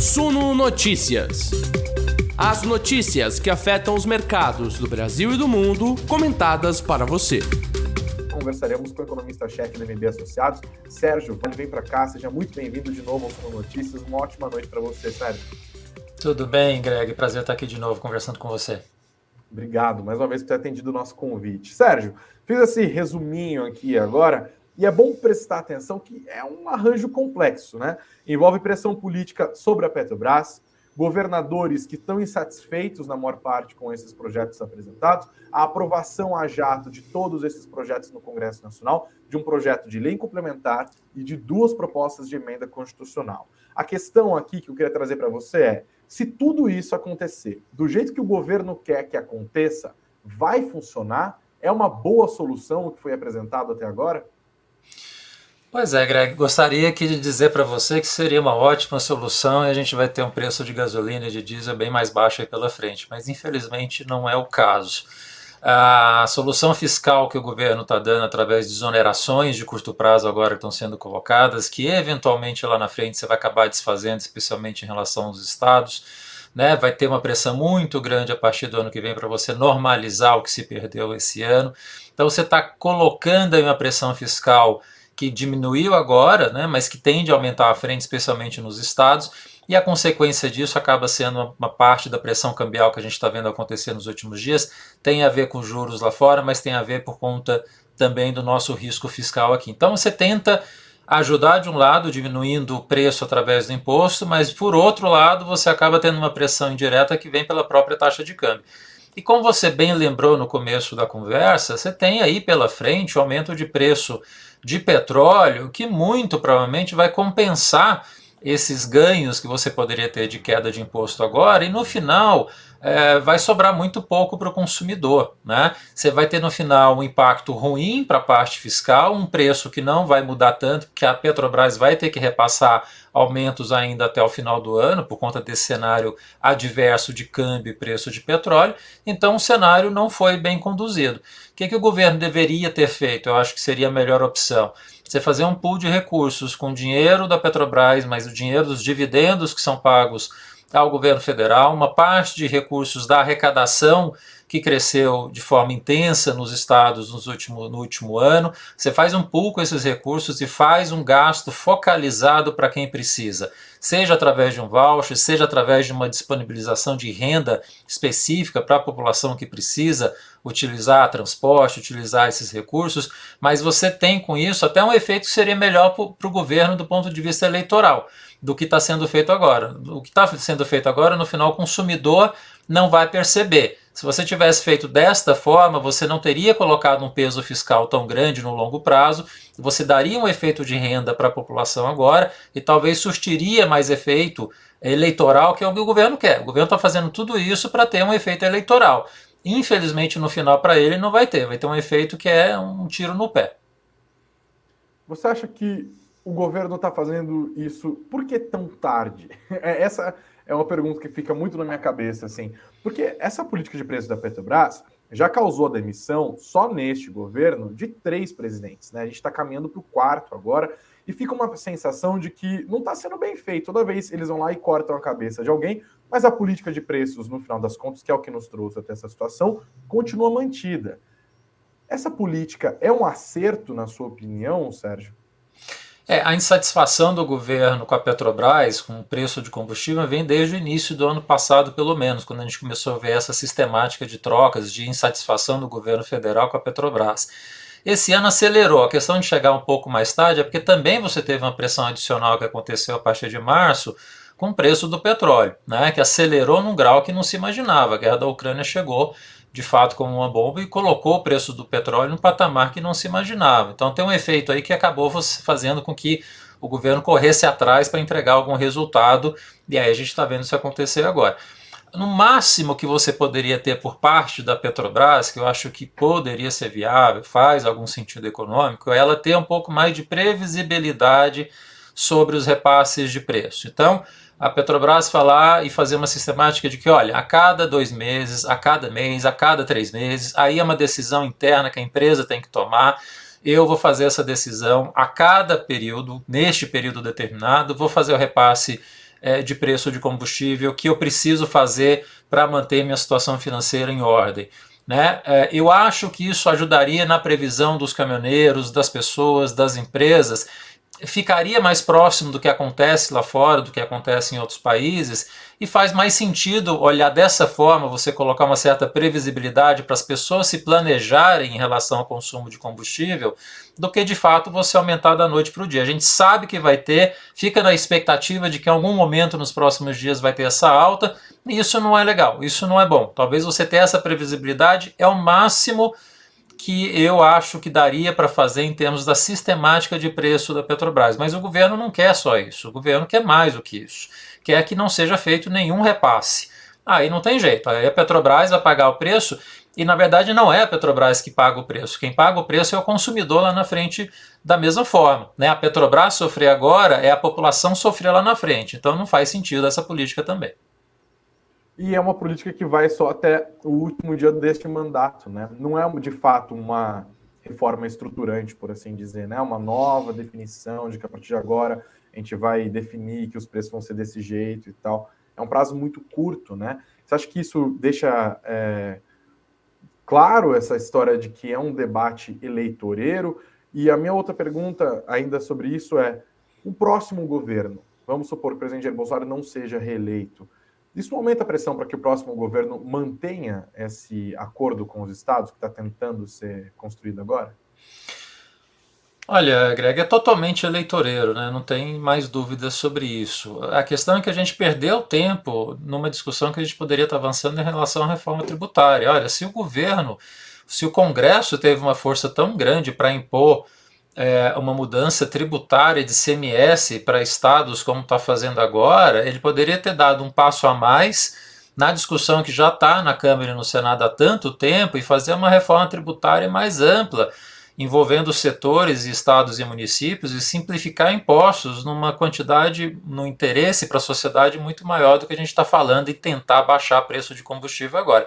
Suno Notícias. As notícias que afetam os mercados do Brasil e do mundo, comentadas para você. Conversaremos com o economista-chefe da MB Associados, Sérgio. Vem para cá, seja muito bem-vindo de novo ao Suno Notícias. Uma ótima noite para você, Sérgio. Tudo bem, Greg? Prazer estar aqui de novo conversando com você. Obrigado mais uma vez por ter atendido o nosso convite. Sérgio, fiz esse resuminho aqui agora e é bom prestar atenção que é um arranjo complexo, né? Envolve pressão política sobre a Petrobras, governadores que estão insatisfeitos, na maior parte, com esses projetos apresentados, a aprovação a jato de todos esses projetos no Congresso Nacional, de um projeto de lei complementar e de duas propostas de emenda constitucional. A questão aqui que eu queria trazer para você é: se tudo isso acontecer do jeito que o governo quer que aconteça, vai funcionar? É uma boa solução o que foi apresentado até agora? Pois é, Greg, gostaria aqui de dizer para você que seria uma ótima solução e a gente vai ter um preço de gasolina e de diesel bem mais baixo aí pela frente, mas infelizmente não é o caso. A solução fiscal que o governo está dando através de exonerações de curto prazo agora estão sendo colocadas, que eventualmente lá na frente você vai acabar desfazendo, especialmente em relação aos estados, né? vai ter uma pressão muito grande a partir do ano que vem para você normalizar o que se perdeu esse ano. Então você está colocando aí uma pressão fiscal que diminuiu agora, né, mas que tende a aumentar à frente, especialmente nos estados, e a consequência disso acaba sendo uma parte da pressão cambial que a gente está vendo acontecer nos últimos dias. Tem a ver com juros lá fora, mas tem a ver por conta também do nosso risco fiscal aqui. Então você tenta ajudar de um lado, diminuindo o preço através do imposto, mas por outro lado você acaba tendo uma pressão indireta que vem pela própria taxa de câmbio. E como você bem lembrou no começo da conversa, você tem aí pela frente o aumento de preço de petróleo que muito provavelmente vai compensar esses ganhos que você poderia ter de queda de imposto agora, e no final é, vai sobrar muito pouco para o consumidor. Né? Você vai ter no final um impacto ruim para a parte fiscal, um preço que não vai mudar tanto, porque a Petrobras vai ter que repassar aumentos ainda até o final do ano, por conta desse cenário adverso de câmbio e preço de petróleo. Então o cenário não foi bem conduzido. O que, que o governo deveria ter feito? Eu acho que seria a melhor opção você fazer um pool de recursos com dinheiro da Petrobras, mas o dinheiro dos dividendos que são pagos ao governo federal, uma parte de recursos da arrecadação que cresceu de forma intensa nos estados nos último, no último ano. Você faz um pool com esses recursos e faz um gasto focalizado para quem precisa, seja através de um voucher, seja através de uma disponibilização de renda específica para a população que precisa utilizar transporte, utilizar esses recursos, mas você tem com isso até um efeito que seria melhor para o governo do ponto de vista eleitoral do que está sendo feito agora. O que está sendo feito agora, no final, o consumidor não vai perceber. Se você tivesse feito desta forma, você não teria colocado um peso fiscal tão grande no longo prazo, você daria um efeito de renda para a população agora e talvez surtiria mais efeito eleitoral, que é o que o governo quer. O governo está fazendo tudo isso para ter um efeito eleitoral. Infelizmente, no final, para ele, não vai ter. Vai ter um efeito que é um tiro no pé. Você acha que o governo está fazendo isso por que tão tarde? É, essa é uma pergunta que fica muito na minha cabeça, assim. Porque essa política de preço da Petrobras já causou a demissão, só neste governo, de três presidentes. Né? A gente está caminhando para o quarto agora, e fica uma sensação de que não está sendo bem feito. Toda vez eles vão lá e cortam a cabeça de alguém, mas a política de preços, no final das contas, que é o que nos trouxe até essa situação, continua mantida. Essa política é um acerto, na sua opinião, Sérgio? É, a insatisfação do governo com a Petrobras, com o preço de combustível, vem desde o início do ano passado, pelo menos, quando a gente começou a ver essa sistemática de trocas, de insatisfação do governo federal com a Petrobras. Esse ano acelerou. A questão de chegar um pouco mais tarde é porque também você teve uma pressão adicional que aconteceu a partir de março com o preço do petróleo, né, que acelerou num grau que não se imaginava. A guerra da Ucrânia chegou de fato como uma bomba e colocou o preço do petróleo num patamar que não se imaginava. Então tem um efeito aí que acabou fazendo com que o governo corresse atrás para entregar algum resultado, e aí a gente está vendo isso acontecer agora. No máximo que você poderia ter por parte da Petrobras, que eu acho que poderia ser viável, faz algum sentido econômico, é ela ter um pouco mais de previsibilidade sobre os repasses de preço. Então, a Petrobras falar e fazer uma sistemática de que, olha, a cada dois meses, a cada mês, a cada três meses, aí é uma decisão interna que a empresa tem que tomar. Eu vou fazer essa decisão a cada período, neste período determinado, vou fazer o repasse é, de preço de combustível que eu preciso fazer para manter minha situação financeira em ordem. Né? É, eu acho que isso ajudaria na previsão dos caminhoneiros, das pessoas, das empresas, ficaria mais próximo do que acontece lá fora, do que acontece em outros países, e faz mais sentido olhar dessa forma, você colocar uma certa previsibilidade para as pessoas se planejarem em relação ao consumo de combustível, do que de fato você aumentar da noite para o dia. A gente sabe que vai ter, fica na expectativa de que em algum momento nos próximos dias vai ter essa alta, e isso não é legal, isso não é bom. Talvez você ter essa previsibilidade é o máximo que eu acho que daria para fazer em termos da sistemática de preço da Petrobras. Mas o governo não quer só isso, o governo quer mais do que isso. Quer que não seja feito nenhum repasse. Aí não tem jeito, aí a Petrobras vai pagar o preço e na verdade não é a Petrobras que paga o preço. Quem paga o preço é o consumidor lá na frente da mesma forma. Né? A Petrobras sofrer agora é a população sofrer lá na frente. Então não faz sentido essa política também e é uma política que vai só até o último dia deste mandato, né? Não é de fato uma reforma estruturante, por assim dizer, né? Uma nova definição de que a partir de agora a gente vai definir que os preços vão ser desse jeito e tal. É um prazo muito curto, né? Você acha que isso deixa é, claro essa história de que é um debate eleitoreiro? E a minha outra pergunta ainda sobre isso é: o próximo governo, vamos supor que o presidente Jair Bolsonaro não seja reeleito, isso aumenta a pressão para que o próximo governo mantenha esse acordo com os estados que está tentando ser construído agora? Olha, Greg, é totalmente eleitoreiro, né? não tem mais dúvidas sobre isso. A questão é que a gente perdeu tempo numa discussão que a gente poderia estar avançando em relação à reforma tributária. Olha, se o governo, se o Congresso teve uma força tão grande para impor é, uma mudança tributária de CMS para estados, como está fazendo agora, ele poderia ter dado um passo a mais na discussão que já está na Câmara e no Senado há tanto tempo e fazer uma reforma tributária mais ampla, envolvendo setores, estados e municípios e simplificar impostos numa quantidade, no interesse para a sociedade muito maior do que a gente está falando e tentar baixar preço de combustível agora.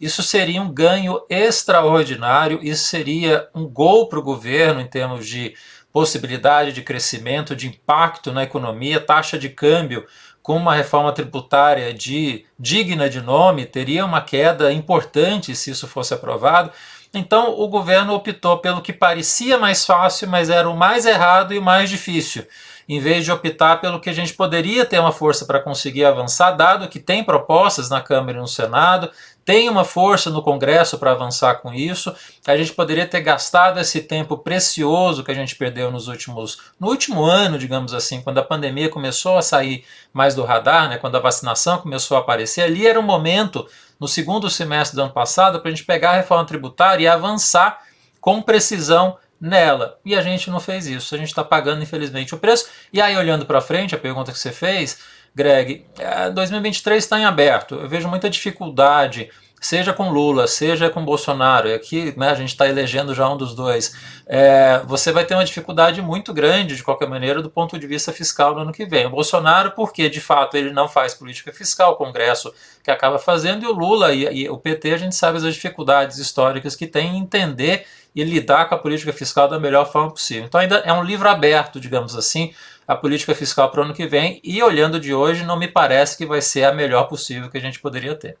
Isso seria um ganho extraordinário, isso seria um gol para o governo em termos de possibilidade de crescimento, de impacto na economia, taxa de câmbio com uma reforma tributária de digna de nome teria uma queda importante se isso fosse aprovado. Então o governo optou pelo que parecia mais fácil, mas era o mais errado e o mais difícil em vez de optar pelo que a gente poderia ter uma força para conseguir avançar, dado que tem propostas na Câmara e no Senado, tem uma força no Congresso para avançar com isso. A gente poderia ter gastado esse tempo precioso que a gente perdeu nos últimos, no último ano, digamos assim, quando a pandemia começou a sair mais do radar, né, quando a vacinação começou a aparecer. Ali era o momento, no segundo semestre do ano passado, para a gente pegar a reforma tributária e avançar com precisão nela. E a gente não fez isso. A gente está pagando, infelizmente, o preço. E aí, olhando para frente, a pergunta que você fez, Greg, 2023 é, está em aberto. Eu vejo muita dificuldade, seja com Lula, seja com Bolsonaro. E aqui né, a gente está elegendo já um dos dois. É, você vai ter uma dificuldade muito grande, de qualquer maneira, do ponto de vista fiscal no ano que vem. O Bolsonaro, porque de fato ele não faz política fiscal, o Congresso que acaba fazendo, e o Lula e, e o PT, a gente sabe as dificuldades históricas que tem em entender e lidar com a política fiscal da melhor forma possível. Então ainda é um livro aberto, digamos assim, a política fiscal para o ano que vem e olhando de hoje não me parece que vai ser a melhor possível que a gente poderia ter.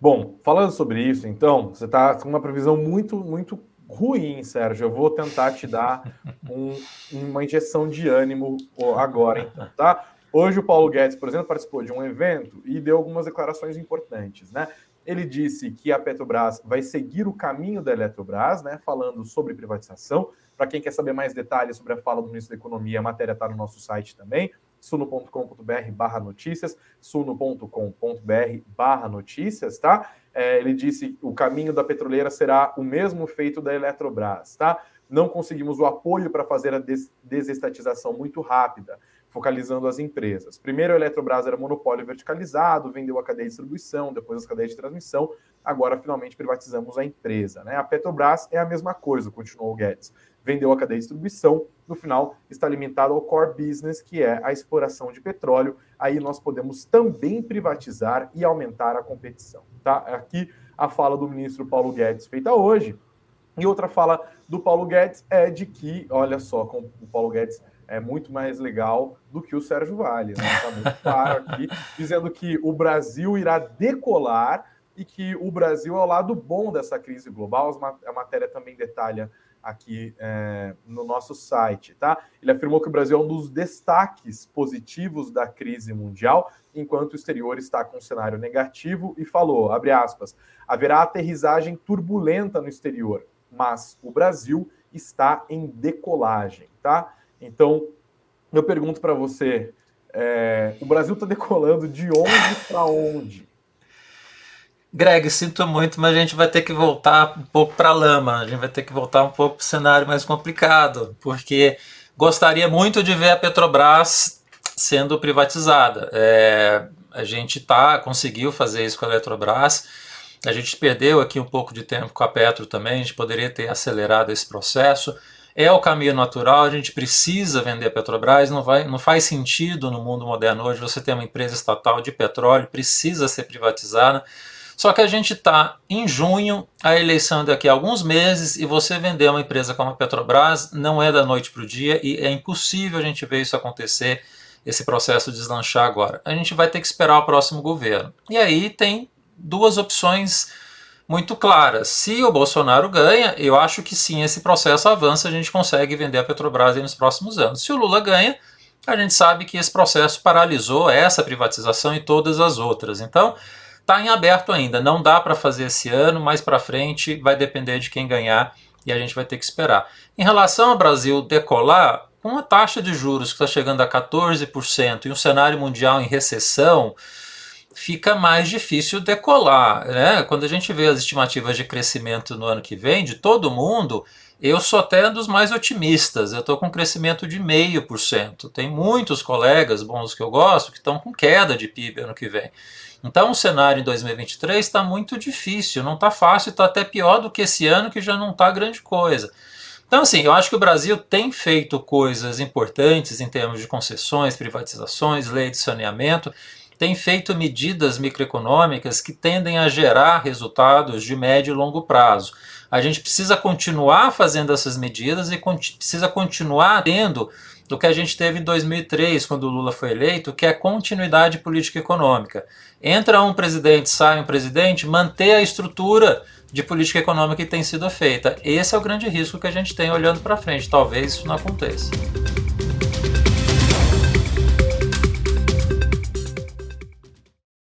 Bom, falando sobre isso, então, você está com uma previsão muito, muito ruim, Sérgio. Eu vou tentar te dar um, uma injeção de ânimo agora, então, tá? Hoje o Paulo Guedes, por exemplo, participou de um evento e deu algumas declarações importantes, né? Ele disse que a Petrobras vai seguir o caminho da Eletrobras, né, falando sobre privatização. Para quem quer saber mais detalhes sobre a fala do ministro da Economia, a matéria está no nosso site também, suno.com.br barra notícias, suno.com.br barra notícias, tá? É, ele disse que o caminho da petroleira será o mesmo feito da Eletrobras, tá? Não conseguimos o apoio para fazer a des desestatização muito rápida focalizando as empresas. Primeiro, a Eletrobras era monopólio verticalizado, vendeu a cadeia de distribuição, depois as cadeias de transmissão, agora finalmente privatizamos a empresa. Né? A Petrobras é a mesma coisa, continuou o Guedes. Vendeu a cadeia de distribuição, no final está limitado ao core business, que é a exploração de petróleo. Aí nós podemos também privatizar e aumentar a competição. Tá? Aqui a fala do ministro Paulo Guedes feita hoje. E outra fala do Paulo Guedes é de que, olha só, como o Paulo Guedes é muito mais legal do que o Sérgio Vale. Está né? Tá muito claro aqui, dizendo que o Brasil irá decolar e que o Brasil é o lado bom dessa crise global. A matéria também detalha aqui é, no nosso site, tá? Ele afirmou que o Brasil é um dos destaques positivos da crise mundial, enquanto o exterior está com um cenário negativo e falou, abre aspas, haverá aterrissagem turbulenta no exterior, mas o Brasil está em decolagem, tá? Então, eu pergunto para você, é, o Brasil está decolando de onde para onde? Greg, sinto muito, mas a gente vai ter que voltar um pouco para a lama, a gente vai ter que voltar um pouco para o cenário mais complicado, porque gostaria muito de ver a Petrobras sendo privatizada. É, a gente tá, conseguiu fazer isso com a Eletrobras, a gente perdeu aqui um pouco de tempo com a Petro também, a gente poderia ter acelerado esse processo. É o caminho natural, a gente precisa vender a Petrobras, não, vai, não faz sentido no mundo moderno hoje você ter uma empresa estatal de petróleo, precisa ser privatizada. Só que a gente está em junho, a eleição é daqui a alguns meses, e você vender uma empresa como a Petrobras não é da noite para o dia e é impossível a gente ver isso acontecer, esse processo deslanchar agora. A gente vai ter que esperar o próximo governo. E aí tem duas opções muito claras. Se o Bolsonaro ganha, eu acho que sim, esse processo avança, a gente consegue vender a Petrobras nos próximos anos. Se o Lula ganha, a gente sabe que esse processo paralisou essa privatização e todas as outras. Então, Está em aberto ainda, não dá para fazer esse ano, mais para frente vai depender de quem ganhar e a gente vai ter que esperar. Em relação ao Brasil decolar, com uma taxa de juros que está chegando a 14% e um cenário mundial em recessão, fica mais difícil decolar. Né? Quando a gente vê as estimativas de crescimento no ano que vem, de todo mundo, eu sou até dos mais otimistas. Eu estou com crescimento de 0,5%. Tem muitos colegas bons que eu gosto que estão com queda de PIB ano que vem. Então o cenário em 2023 está muito difícil, não está fácil, está até pior do que esse ano, que já não está grande coisa. Então, assim, eu acho que o Brasil tem feito coisas importantes em termos de concessões, privatizações, lei de saneamento, tem feito medidas microeconômicas que tendem a gerar resultados de médio e longo prazo. A gente precisa continuar fazendo essas medidas e precisa continuar tendo do que a gente teve em 2003, quando o Lula foi eleito, que é continuidade política econômica. Entra um presidente, sai um presidente, manter a estrutura de política econômica que tem sido feita. Esse é o grande risco que a gente tem olhando para frente. Talvez isso não aconteça.